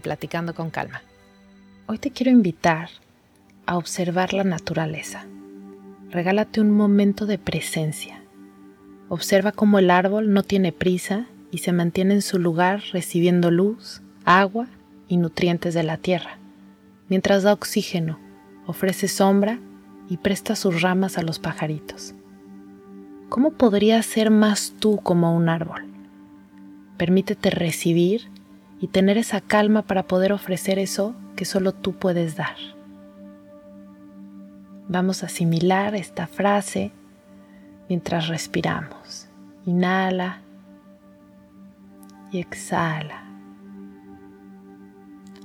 Platicando con Calma. Hoy te quiero invitar a observar la naturaleza. Regálate un momento de presencia. Observa cómo el árbol no tiene prisa y se mantiene en su lugar recibiendo luz, agua y nutrientes de la tierra, mientras da oxígeno, ofrece sombra y presta sus ramas a los pajaritos. ¿Cómo podrías ser más tú como un árbol? Permítete recibir y tener esa calma para poder ofrecer eso que solo tú puedes dar. Vamos a asimilar esta frase mientras respiramos. Inhala y exhala.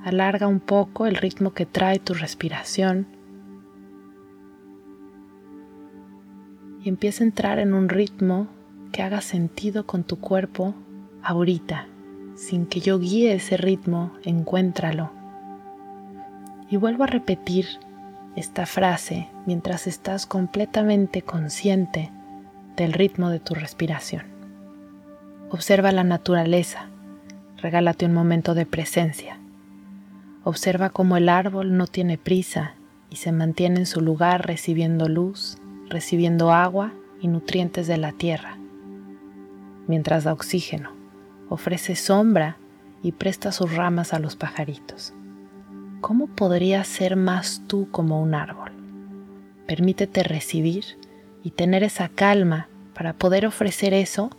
Alarga un poco el ritmo que trae tu respiración y empieza a entrar en un ritmo que haga sentido con tu cuerpo ahorita, sin que yo guíe ese ritmo, encuéntralo. Y vuelvo a repetir esta frase mientras estás completamente consciente del ritmo de tu respiración. Observa la naturaleza, regálate un momento de presencia. Observa cómo el árbol no tiene prisa y se mantiene en su lugar recibiendo luz, recibiendo agua y nutrientes de la tierra, mientras da oxígeno ofrece sombra y presta sus ramas a los pajaritos. ¿Cómo podrías ser más tú como un árbol? Permítete recibir y tener esa calma para poder ofrecer eso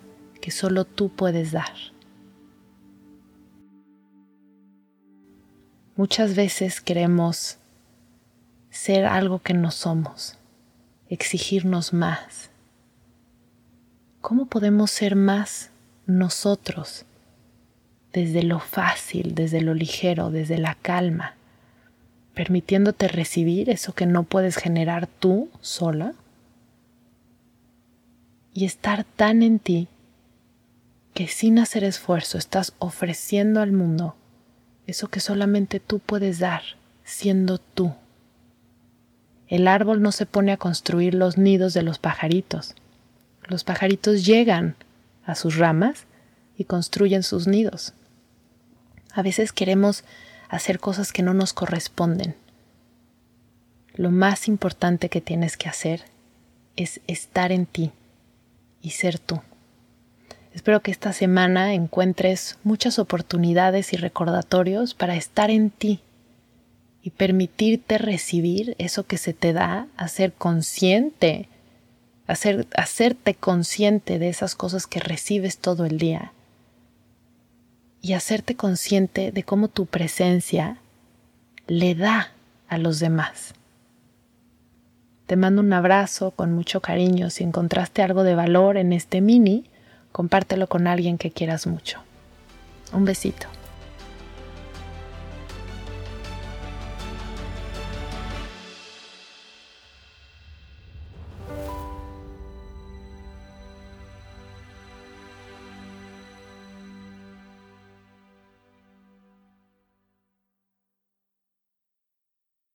que solo tú puedes dar. Muchas veces queremos ser algo que no somos, exigirnos más. ¿Cómo podemos ser más nosotros desde lo fácil, desde lo ligero, desde la calma, permitiéndote recibir eso que no puedes generar tú sola y estar tan en ti que sin hacer esfuerzo estás ofreciendo al mundo eso que solamente tú puedes dar siendo tú. El árbol no se pone a construir los nidos de los pajaritos. Los pajaritos llegan a sus ramas y construyen sus nidos. A veces queremos hacer cosas que no nos corresponden. Lo más importante que tienes que hacer es estar en ti y ser tú. Espero que esta semana encuentres muchas oportunidades y recordatorios para estar en ti y permitirte recibir eso que se te da, a ser consciente hacer, hacerte consciente de esas cosas que recibes todo el día y hacerte consciente de cómo tu presencia le da a los demás. Te mando un abrazo con mucho cariño. Si encontraste algo de valor en este mini, compártelo con alguien que quieras mucho. Un besito.